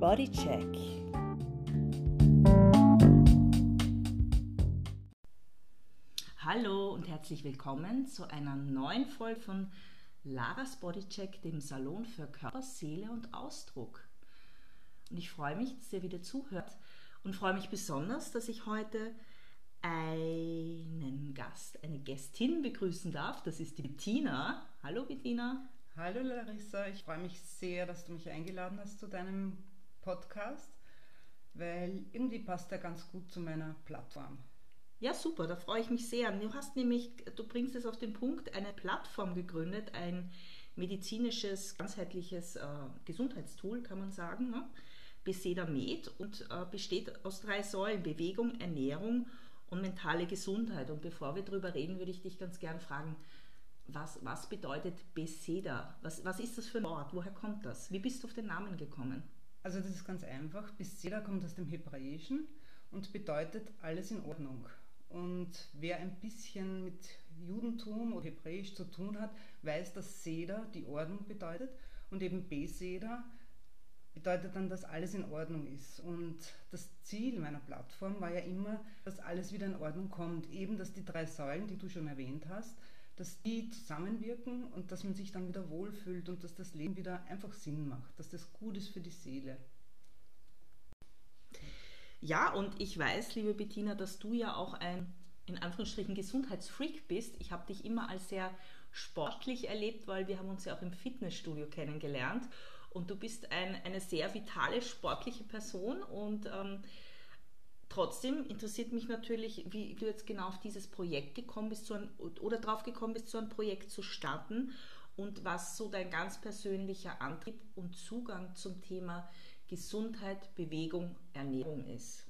Bodycheck. Hallo und herzlich willkommen zu einer neuen Folge von Laras Bodycheck, dem Salon für Körper, Seele und Ausdruck. Und ich freue mich, dass ihr wieder zuhört und freue mich besonders, dass ich heute einen Gast, eine Gästin begrüßen darf. Das ist die Bettina. Hallo Bettina. Hallo Larissa, ich freue mich sehr, dass du mich eingeladen hast zu deinem Podcast, weil irgendwie passt er ganz gut zu meiner Plattform. Ja, super, da freue ich mich sehr. Du hast nämlich, du bringst es auf den Punkt, eine Plattform gegründet, ein medizinisches, ganzheitliches äh, Gesundheitstool, kann man sagen, ne? Beseda Med und äh, besteht aus drei Säulen, Bewegung, Ernährung und mentale Gesundheit. Und bevor wir darüber reden, würde ich dich ganz gern fragen, was, was bedeutet Beseda? Was, was ist das für ein Ort? Woher kommt das? Wie bist du auf den Namen gekommen? Also das ist ganz einfach. Beseda kommt aus dem Hebräischen und bedeutet alles in Ordnung. Und wer ein bisschen mit Judentum oder Hebräisch zu tun hat, weiß, dass Seder die Ordnung bedeutet und eben Beseda bedeutet dann, dass alles in Ordnung ist. Und das Ziel meiner Plattform war ja immer, dass alles wieder in Ordnung kommt. Eben, dass die drei Säulen, die du schon erwähnt hast, dass die zusammenwirken und dass man sich dann wieder wohlfühlt und dass das Leben wieder einfach Sinn macht, dass das gut ist für die Seele. Ja, und ich weiß, liebe Bettina, dass du ja auch ein in Anführungsstrichen Gesundheitsfreak bist. Ich habe dich immer als sehr sportlich erlebt, weil wir haben uns ja auch im Fitnessstudio kennengelernt und du bist ein, eine sehr vitale, sportliche Person und ähm, trotzdem interessiert mich natürlich, wie du jetzt genau auf dieses Projekt gekommen bist so ein, oder drauf gekommen bist, so ein Projekt zu starten und was so dein ganz persönlicher Antrieb und Zugang zum Thema Gesundheit, Bewegung, Ernährung ist.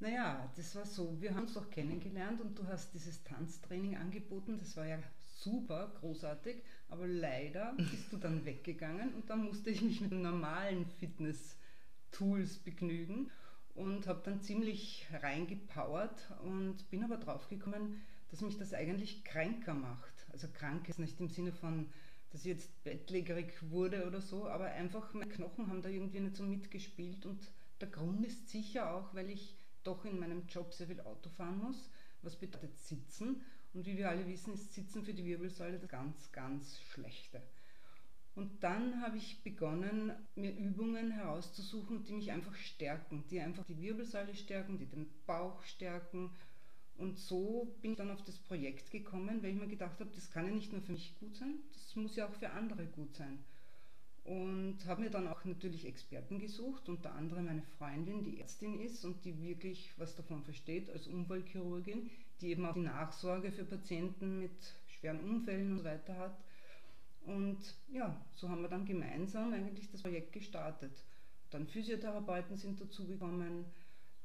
Naja, das war so. Wir haben uns doch kennengelernt und du hast dieses Tanztraining angeboten. Das war ja super, großartig, aber leider bist du dann weggegangen und dann musste ich mich mit normalen Fitness-Tools begnügen und habe dann ziemlich reingepowert und bin aber draufgekommen, dass mich das eigentlich kränker macht. Also krank ist nicht im Sinne von, dass ich jetzt bettlägerig wurde oder so, aber einfach meine Knochen haben da irgendwie nicht so mitgespielt und der Grund ist sicher auch, weil ich doch in meinem Job sehr viel Auto fahren muss, was bedeutet sitzen und wie wir alle wissen, ist Sitzen für die Wirbelsäule das ganz, ganz Schlechte. Und dann habe ich begonnen, mir Übungen herauszusuchen, die mich einfach stärken, die einfach die Wirbelsäule stärken, die den Bauch stärken. Und so bin ich dann auf das Projekt gekommen, weil ich mir gedacht habe, das kann ja nicht nur für mich gut sein, das muss ja auch für andere gut sein. Und habe mir dann auch natürlich Experten gesucht, unter anderem meine Freundin, die Ärztin ist und die wirklich was davon versteht als Unfallchirurgin, die eben auch die Nachsorge für Patienten mit schweren Unfällen und so weiter hat. Und ja, so haben wir dann gemeinsam eigentlich das Projekt gestartet. Dann Physiotherapeuten sind dazugekommen,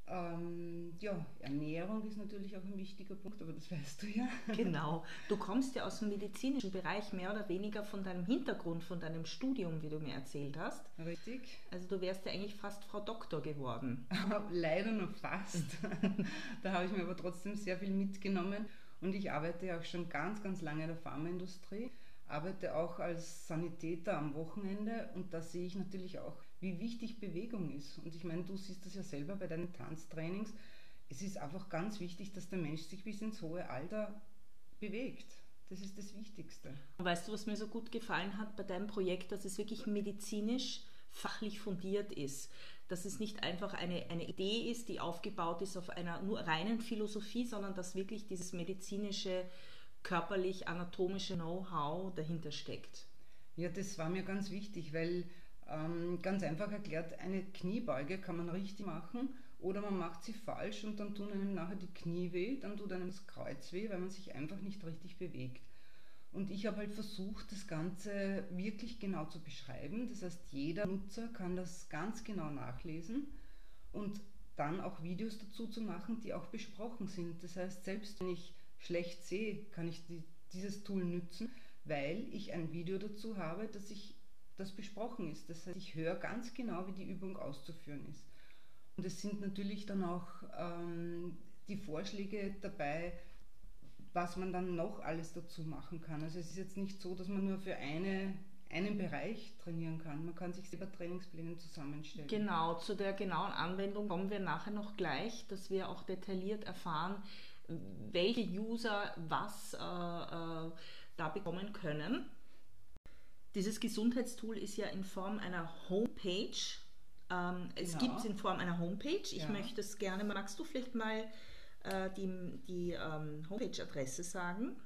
ähm, ja, Ernährung ist natürlich auch ein wichtiger Punkt, aber das weißt du ja. Genau. Du kommst ja aus dem medizinischen Bereich mehr oder weniger von deinem Hintergrund, von deinem Studium, wie du mir erzählt hast. Richtig. Also du wärst ja eigentlich fast Frau Doktor geworden. Leider nur fast. da habe ich mir aber trotzdem sehr viel mitgenommen und ich arbeite ja auch schon ganz, ganz lange in der Pharmaindustrie arbeite auch als Sanitäter am Wochenende und da sehe ich natürlich auch, wie wichtig Bewegung ist. Und ich meine, du siehst das ja selber bei deinen Tanztrainings. Es ist einfach ganz wichtig, dass der Mensch sich bis ins hohe Alter bewegt. Das ist das Wichtigste. Weißt du, was mir so gut gefallen hat bei deinem Projekt, dass es wirklich medizinisch fachlich fundiert ist. Dass es nicht einfach eine, eine Idee ist, die aufgebaut ist auf einer nur reinen Philosophie, sondern dass wirklich dieses medizinische körperlich-anatomische Know-how dahinter steckt. Ja, das war mir ganz wichtig, weil ähm, ganz einfach erklärt, eine Kniebeuge kann man richtig machen oder man macht sie falsch und dann tun einem nachher die Knie weh, dann tut einem das Kreuz weh, weil man sich einfach nicht richtig bewegt. Und ich habe halt versucht, das Ganze wirklich genau zu beschreiben. Das heißt, jeder Nutzer kann das ganz genau nachlesen und dann auch Videos dazu zu machen, die auch besprochen sind. Das heißt, selbst wenn ich schlecht sehe, kann ich die, dieses Tool nützen, weil ich ein Video dazu habe, dass ich das besprochen ist. Das heißt, ich höre ganz genau, wie die Übung auszuführen ist. Und es sind natürlich dann auch ähm, die Vorschläge dabei, was man dann noch alles dazu machen kann. Also es ist jetzt nicht so, dass man nur für eine einen Bereich trainieren kann. Man kann sich selber Trainingspläne zusammenstellen. Genau, zu der genauen Anwendung kommen wir nachher noch gleich, dass wir auch detailliert erfahren, welche User was äh, äh, da bekommen können. Dieses Gesundheitstool ist ja in Form einer Homepage. Ähm, es genau. gibt es in Form einer Homepage. Ich ja. möchte es gerne, magst du vielleicht mal äh, die, die ähm, Homepage-Adresse sagen?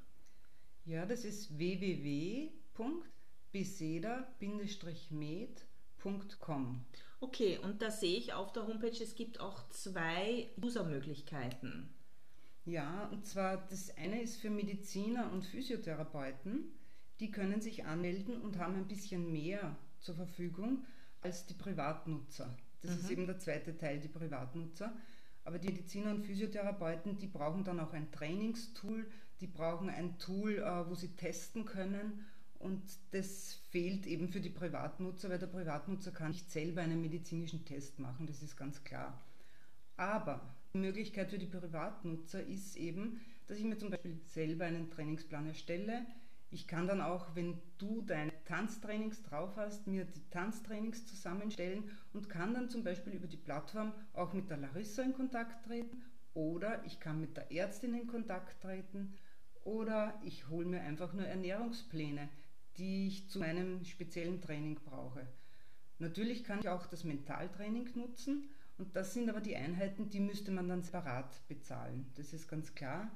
Ja, das ist www.biseda-med.com. Okay, und da sehe ich auf der Homepage, es gibt auch zwei User-Möglichkeiten. Ja, und zwar das eine ist für Mediziner und Physiotherapeuten. Die können sich anmelden und haben ein bisschen mehr zur Verfügung als die Privatnutzer. Das mhm. ist eben der zweite Teil, die Privatnutzer. Aber die Mediziner und Physiotherapeuten, die brauchen dann auch ein Trainingstool, die brauchen ein Tool, äh, wo sie testen können. Und das fehlt eben für die Privatnutzer, weil der Privatnutzer kann nicht selber einen medizinischen Test machen, das ist ganz klar. Aber die Möglichkeit für die Privatnutzer ist eben, dass ich mir zum Beispiel selber einen Trainingsplan erstelle. Ich kann dann auch, wenn du deine Tanztrainings drauf hast, mir die Tanztrainings zusammenstellen und kann dann zum Beispiel über die Plattform auch mit der Larissa in Kontakt treten oder ich kann mit der Ärztin in Kontakt treten oder ich hole mir einfach nur Ernährungspläne, die ich zu meinem speziellen Training brauche. Natürlich kann ich auch das Mentaltraining nutzen, und das sind aber die Einheiten, die müsste man dann separat bezahlen. Das ist ganz klar.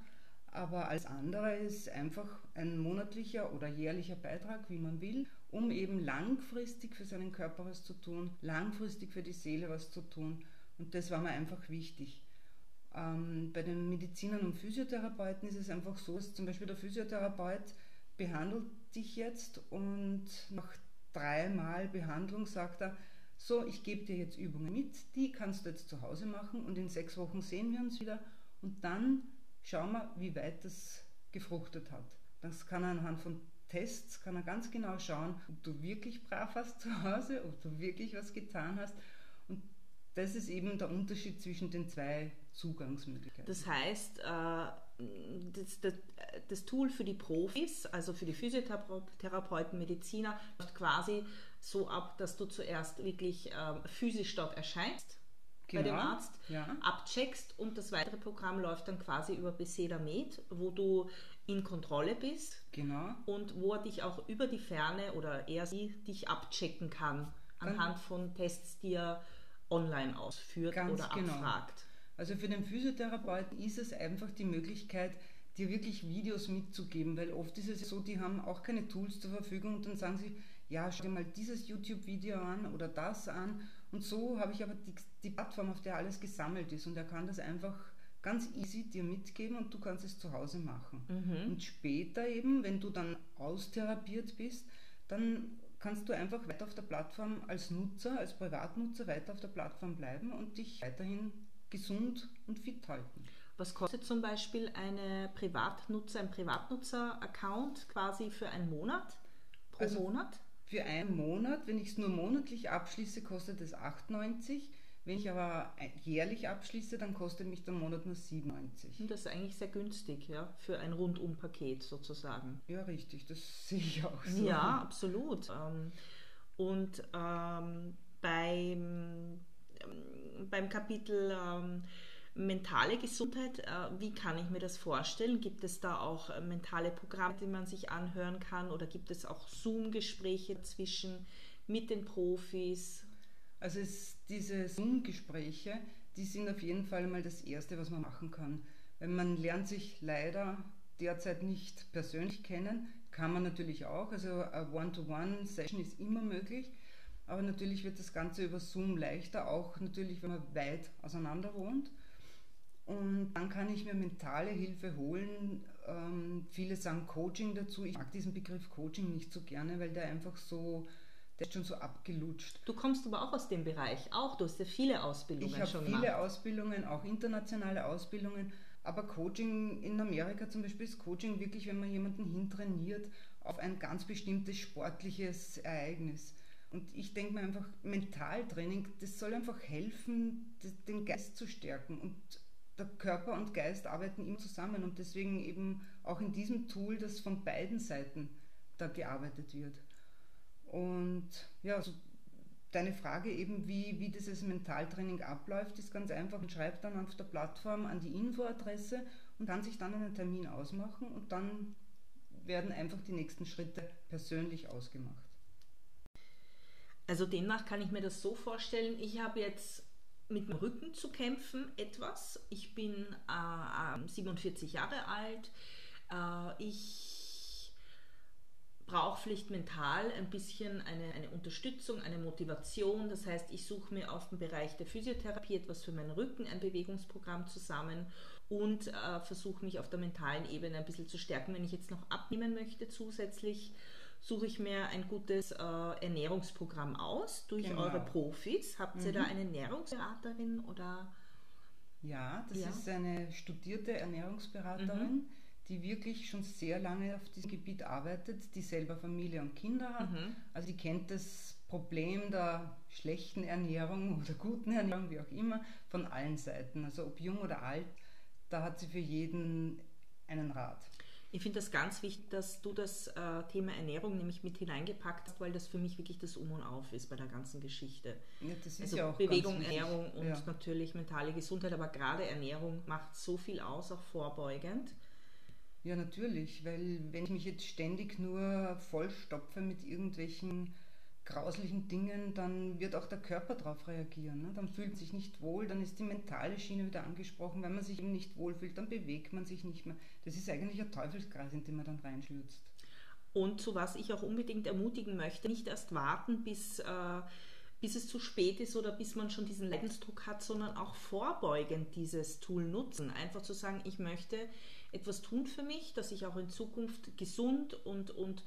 Aber alles andere ist einfach ein monatlicher oder jährlicher Beitrag, wie man will, um eben langfristig für seinen Körper was zu tun, langfristig für die Seele was zu tun. Und das war mir einfach wichtig. Ähm, bei den Medizinern und Physiotherapeuten ist es einfach so, dass zum Beispiel der Physiotherapeut behandelt dich jetzt und nach dreimal Behandlung sagt er, so, ich gebe dir jetzt Übungen mit, die kannst du jetzt zu Hause machen und in sechs Wochen sehen wir uns wieder und dann schauen wir, wie weit das gefruchtet hat. Das kann er anhand von Tests, kann er ganz genau schauen, ob du wirklich brav hast zu Hause, ob du wirklich was getan hast und das ist eben der Unterschied zwischen den zwei Zugangsmöglichkeiten. Das heißt, äh, das, Tool für die Profis, also für die Physiotherapeuten, Mediziner, quasi so ab, dass du zuerst wirklich äh, physisch dort erscheinst genau. bei dem Arzt, ja. abcheckst und das weitere Programm läuft dann quasi über Beseda Med, wo du in Kontrolle bist genau. und wo er dich auch über die Ferne oder er sie dich abchecken kann anhand von Tests, die er online ausführt Ganz oder genau. abfragt. Also für den Physiotherapeuten ist es einfach die Möglichkeit, dir wirklich Videos mitzugeben, weil oft ist es so, die haben auch keine Tools zur Verfügung und dann sagen sie, ja, schau dir mal dieses YouTube-Video an oder das an. Und so habe ich aber die, die Plattform, auf der alles gesammelt ist und er kann das einfach ganz easy dir mitgeben und du kannst es zu Hause machen. Mhm. Und später eben, wenn du dann austherapiert bist, dann kannst du einfach weiter auf der Plattform als Nutzer, als Privatnutzer weiter auf der Plattform bleiben und dich weiterhin gesund und fit halten. Was kostet zum Beispiel eine Privatnutzer, ein Privatnutzer-Account quasi für einen Monat? Pro also Monat? Für einen Monat, wenn ich es nur monatlich abschließe, kostet es 8,90. Wenn ich aber jährlich abschließe, dann kostet mich der Monat nur 97. Das ist eigentlich sehr günstig, ja, für ein Rundum-Paket sozusagen. Ja, richtig, das sehe ich auch so. Ja, absolut. Ähm, und ähm, beim ähm, beim Kapitel ähm, mentale Gesundheit, äh, wie kann ich mir das vorstellen? Gibt es da auch äh, mentale Programme, die man sich anhören kann oder gibt es auch Zoom-Gespräche dazwischen mit den Profis? Also es, diese Zoom-Gespräche, die sind auf jeden Fall mal das Erste, was man machen kann. Weil man lernt sich leider derzeit nicht persönlich kennen, kann man natürlich auch. Also eine One-to-One-Session ist immer möglich. Aber natürlich wird das Ganze über Zoom leichter, auch natürlich, wenn man weit auseinander wohnt. Und dann kann ich mir mentale Hilfe holen. Ähm, viele sagen Coaching dazu. Ich mag diesen Begriff Coaching nicht so gerne, weil der einfach so, der ist schon so abgelutscht. Du kommst aber auch aus dem Bereich, auch du hast ja viele Ausbildungen ich schon gemacht. Habe viele Ausbildungen, auch internationale Ausbildungen. Aber Coaching in Amerika zum Beispiel ist Coaching wirklich, wenn man jemanden hintrainiert auf ein ganz bestimmtes sportliches Ereignis. Und ich denke mir einfach, Mentaltraining, das soll einfach helfen, den Geist zu stärken. Und der Körper und Geist arbeiten immer zusammen und deswegen eben auch in diesem Tool, das von beiden Seiten da gearbeitet wird. Und ja, also deine Frage eben, wie, wie dieses Mentaltraining abläuft, ist ganz einfach. Man schreibt dann auf der Plattform an die Infoadresse und kann sich dann einen Termin ausmachen und dann werden einfach die nächsten Schritte persönlich ausgemacht. Also demnach kann ich mir das so vorstellen, ich habe jetzt mit dem Rücken zu kämpfen etwas. Ich bin äh, 47 Jahre alt. Äh, ich brauche vielleicht mental ein bisschen eine, eine Unterstützung, eine Motivation. Das heißt, ich suche mir auf dem Bereich der Physiotherapie etwas für meinen Rücken, ein Bewegungsprogramm zusammen und äh, versuche mich auf der mentalen Ebene ein bisschen zu stärken. Wenn ich jetzt noch abnehmen möchte zusätzlich, suche ich mir ein gutes äh, Ernährungsprogramm aus durch genau. eure Profis. Habt mhm. ihr da eine Ernährungsberaterin oder? Ja, das ja. ist eine studierte Ernährungsberaterin, mhm. die wirklich schon sehr lange auf diesem Gebiet arbeitet, die selber Familie und Kinder hat. Mhm. Also die kennt das Problem der schlechten Ernährung oder guten Ernährung, wie auch immer, von allen Seiten. Also ob jung oder alt, da hat sie für jeden einen Rat. Ich finde das ganz wichtig, dass du das äh, Thema Ernährung nämlich mit hineingepackt hast, weil das für mich wirklich das Um und Auf ist bei der ganzen Geschichte. Ja, das ist also ja auch Bewegung, Ernährung und ja. natürlich mentale Gesundheit, aber gerade Ernährung macht so viel aus, auch vorbeugend. Ja, natürlich, weil wenn ich mich jetzt ständig nur vollstopfe mit irgendwelchen grauslichen Dingen, dann wird auch der Körper darauf reagieren. Ne? Dann fühlt sich nicht wohl, dann ist die mentale Schiene wieder angesprochen. Wenn man sich eben nicht wohl fühlt, dann bewegt man sich nicht mehr. Das ist eigentlich ein Teufelskreis, in den man dann reinschlürzt. Und zu was ich auch unbedingt ermutigen möchte, nicht erst warten, bis, äh, bis es zu spät ist oder bis man schon diesen Leidensdruck hat, sondern auch vorbeugend dieses Tool nutzen. Einfach zu sagen, ich möchte etwas tun für mich, dass ich auch in Zukunft gesund und, und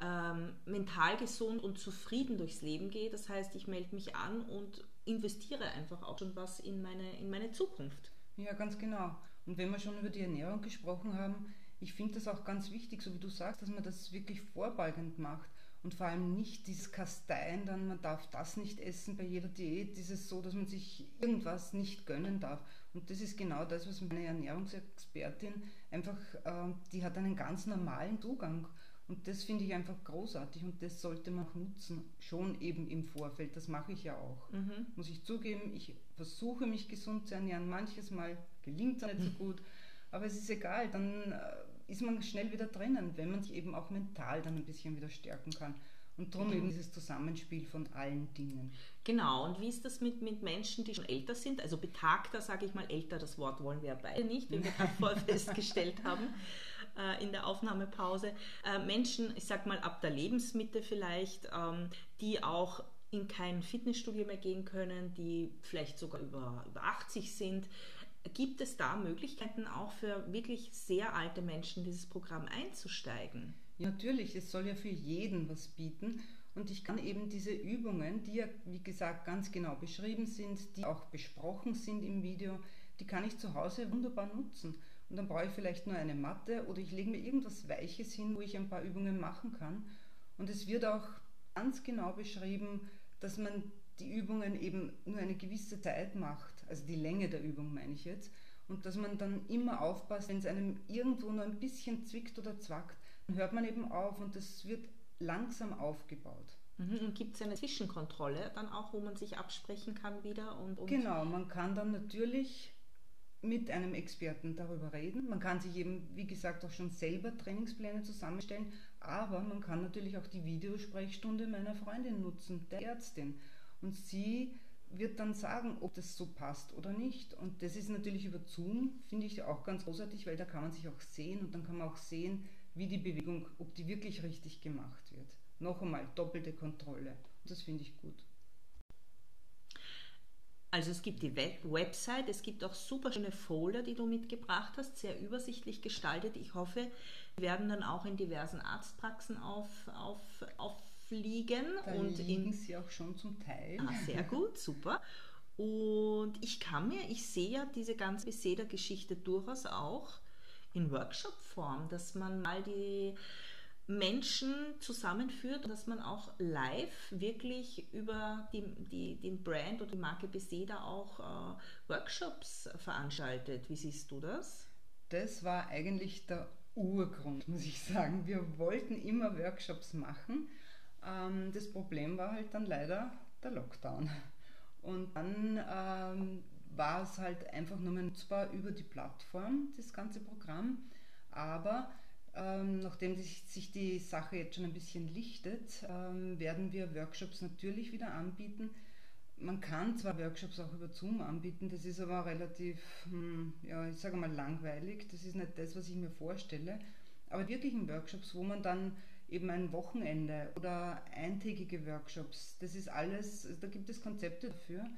ähm, mental gesund und zufrieden durchs Leben gehe. Das heißt, ich melde mich an und investiere einfach auch schon was in meine, in meine Zukunft. Ja, ganz genau. Und wenn wir schon über die Ernährung gesprochen haben, ich finde das auch ganz wichtig, so wie du sagst, dass man das wirklich vorbeugend macht und vor allem nicht dieses Kasteien, dann man darf das nicht essen bei jeder Diät, dieses so, dass man sich irgendwas nicht gönnen darf. Und das ist genau das, was meine Ernährungsexpertin einfach, äh, die hat einen ganz normalen Zugang und das finde ich einfach großartig und das sollte man auch nutzen, schon eben im Vorfeld. Das mache ich ja auch. Mhm. Muss ich zugeben, ich versuche mich gesund zu ernähren. Manches Mal gelingt es nicht so gut, aber es ist egal, dann äh, ist man schnell wieder drinnen, wenn man sich eben auch mental dann ein bisschen wieder stärken kann. Und darum mhm. eben dieses Zusammenspiel von allen Dingen. Genau, und wie ist das mit, mit Menschen, die schon älter sind? Also betagter, sage ich mal, älter, das Wort wollen wir ja beide nicht, wie wir gerade vorher festgestellt haben äh, in der Aufnahmepause. Äh, Menschen, ich sag mal ab der Lebensmitte vielleicht, ähm, die auch in kein Fitnessstudio mehr gehen können, die vielleicht sogar über, über 80 sind. Gibt es da Möglichkeiten auch für wirklich sehr alte Menschen, dieses Programm einzusteigen? Ja, natürlich, es soll ja für jeden was bieten. Und ich kann eben diese Übungen, die ja, wie gesagt, ganz genau beschrieben sind, die auch besprochen sind im Video, die kann ich zu Hause wunderbar nutzen. Und dann brauche ich vielleicht nur eine Matte oder ich lege mir irgendwas Weiches hin, wo ich ein paar Übungen machen kann. Und es wird auch ganz genau beschrieben, dass man die Übungen eben nur eine gewisse Zeit macht, also die Länge der Übung meine ich jetzt, und dass man dann immer aufpasst, wenn es einem irgendwo nur ein bisschen zwickt oder zwackt, dann hört man eben auf und das wird langsam aufgebaut. Mhm, und gibt es eine Zwischenkontrolle dann auch, wo man sich absprechen kann wieder? Und, und genau, man kann dann natürlich mit einem Experten darüber reden. Man kann sich eben, wie gesagt, auch schon selber Trainingspläne zusammenstellen, aber man kann natürlich auch die Videosprechstunde meiner Freundin nutzen, der Ärztin. Und sie wird dann sagen, ob das so passt oder nicht. Und das ist natürlich über Zoom, finde ich auch ganz großartig, weil da kann man sich auch sehen und dann kann man auch sehen, wie die Bewegung, ob die wirklich richtig gemacht wird. Noch einmal doppelte Kontrolle. Und das finde ich gut. Also es gibt die Web Website, es gibt auch super schöne Folder, die du mitgebracht hast, sehr übersichtlich gestaltet. Ich hoffe, die werden dann auch in diversen Arztpraxen auf, auf, auffliegen. Da und liegen in, sie auch schon zum Teil. Ah, sehr gut, super. Und ich kann mir, ich sehe ja diese ganze Beseder-Geschichte durchaus auch in Workshop-Form, dass man mal die Menschen zusammenführt, dass man auch live wirklich über die, die, den Brand oder die Marke Beseda auch äh, Workshops veranstaltet. Wie siehst du das? Das war eigentlich der Urgrund, muss ich sagen. Wir wollten immer Workshops machen, Ähm, das Problem war halt dann leider der Lockdown. Und dann ähm, war es halt einfach nur nutzbar über die Plattform, das ganze Programm. Aber ähm, nachdem sich, die Sache jetzt schon ein bisschen lichtet, ähm, werden wir Workshops natürlich wieder anbieten. Man kann zwar Workshops auch über Zoom anbieten, das ist aber relativ, hm, ja, ich sage mal langweilig. Das ist nicht das, was ich mir vorstelle. Aber wirklichen Workshops, wo man dann eben ein Wochenende oder eintägige Workshops, das ist alles, da gibt es Konzepte dafür.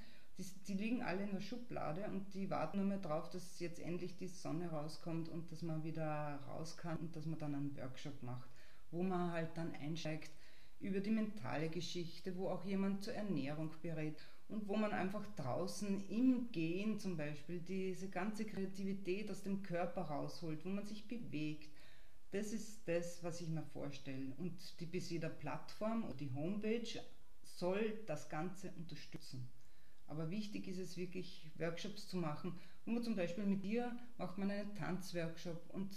Die, die, liegen alle in der Schublade und die warten nur mehr darauf, dass jetzt endlich die Sonne rauskommt und dass man wieder raus kann und dass man dann einen Workshop macht, wo man halt dann einsteigt über die mentale Geschichte, wo auch jemand zur Ernährung berät und wo man einfach draußen im Gehen zum Beispiel diese ganze Kreativität aus dem Körper rausholt, wo man sich bewegt, das ist das, was ich mir vorstelle. Und die Beseder Plattform oder die Homepage soll das Ganze unterstützen. Aber wichtig ist es wirklich, Workshops zu machen, man zum Beispiel mit dir macht man einen Tanzworkshop und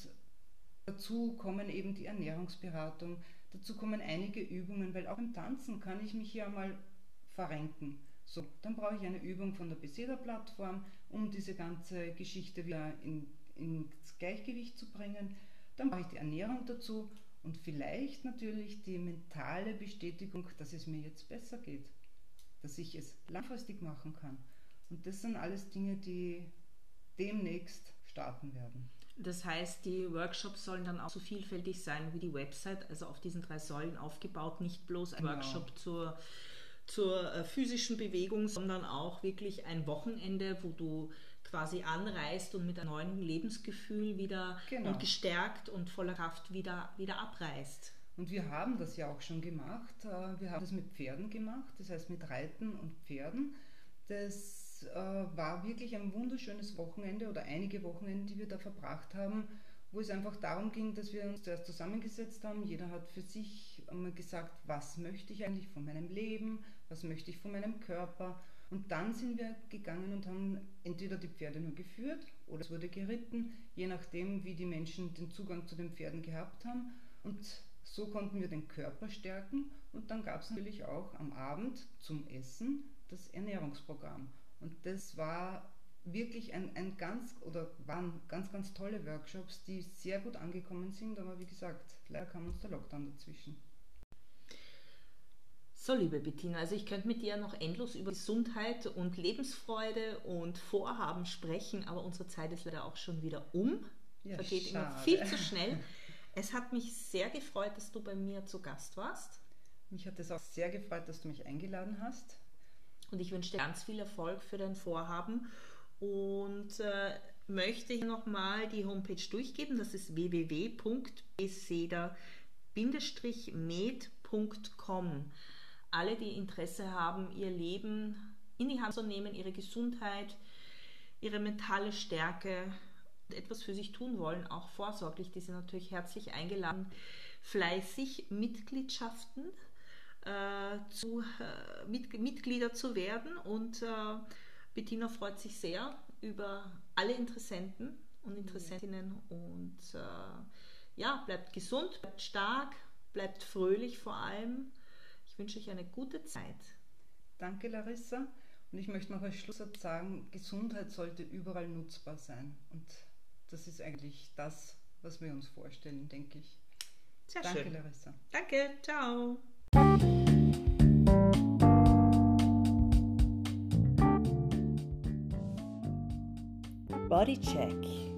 dazu kommen eben die Ernährungsberatung, dazu kommen einige Übungen, weil auch im Tanzen kann ich mich ja mal verrenken. So, dann brauche ich eine Übung von der Beseder-Plattform, um diese ganze Geschichte wieder in, ins Gleichgewicht zu bringen. Dann brauche ich die Ernährung dazu und vielleicht natürlich die mentale Bestätigung, dass es mir jetzt besser geht, dass ich es langfristig machen kann. Und das sind alles Dinge, die demnächst starten werden. Das heißt, die Workshops sollen dann auch so vielfältig sein wie die Website, also auf diesen drei Säulen aufgebaut, nicht bloß ein genau. Workshop zur, zur äh, physischen Bewegung, sondern auch wirklich ein Wochenende, wo du quasi anreist und mit einem neuen Lebensgefühl wieder genau. und gestärkt und voller Kraft wieder, wieder abreist. Und wir haben das ja auch schon gemacht. Äh, wir haben das mit Pferden gemacht, das heißt mit Reiten und Pferden. Das äh, war wirklich ein wunderschönes Wochenende oder einige Wochenende, die wir da verbracht haben, wo es einfach darum ging, dass wir uns zuerst zusammengesetzt haben. Jeder hat für sich einmal gesagt, was möchte ich eigentlich von meinem Leben, was möchte ich von meinem Körper und dann sind wir gegangen und haben entweder die Pferde nur geführt oder es wurde geritten, je nachdem, wie die Menschen den Zugang zu den Pferden gehabt haben. Und so konnten wir den Körper stärken. Und dann gab es natürlich auch am Abend zum Essen das Ernährungsprogramm. Und das war wirklich ein, ein ganz oder waren ganz, ganz tolle Workshops, die sehr gut angekommen sind. Aber wie gesagt, leider kam uns der Lockdown dazwischen. So, liebe Bettina, also ich könnte mit dir noch endlos über Gesundheit und Lebensfreude und Vorhaben sprechen, aber unsere Zeit ist leider auch schon wieder um. Ja, Vergeht immer viel zu schnell. Es hat mich sehr gefreut, dass du bei mir zu Gast warst. Mich hat es auch sehr gefreut, dass du mich eingeladen hast. Und ich wünsche dir ganz viel Erfolg für dein Vorhaben und äh, möchte nochmal die Homepage durchgeben. Das ist www.beseda-med.com alle, die Interesse haben, ihr Leben in die Hand zu nehmen, ihre Gesundheit, ihre mentale Stärke, etwas für sich tun wollen, auch vorsorglich, die sind natürlich herzlich eingeladen, fleißig Mitgliedschaften äh, zu, äh, mit, Mitglieder zu werden. Und äh, Bettina freut sich sehr über alle Interessenten und Interessentinnen. Und äh, ja, bleibt gesund, bleibt stark, bleibt fröhlich vor allem ich wünsche euch eine gute Zeit. Danke, Larissa. Und ich möchte noch als Schlusssatz sagen, Gesundheit sollte überall nutzbar sein. Und das ist eigentlich das, was wir uns vorstellen, denke ich. Sehr Danke, schön. Larissa. Danke, ciao. Bodycheck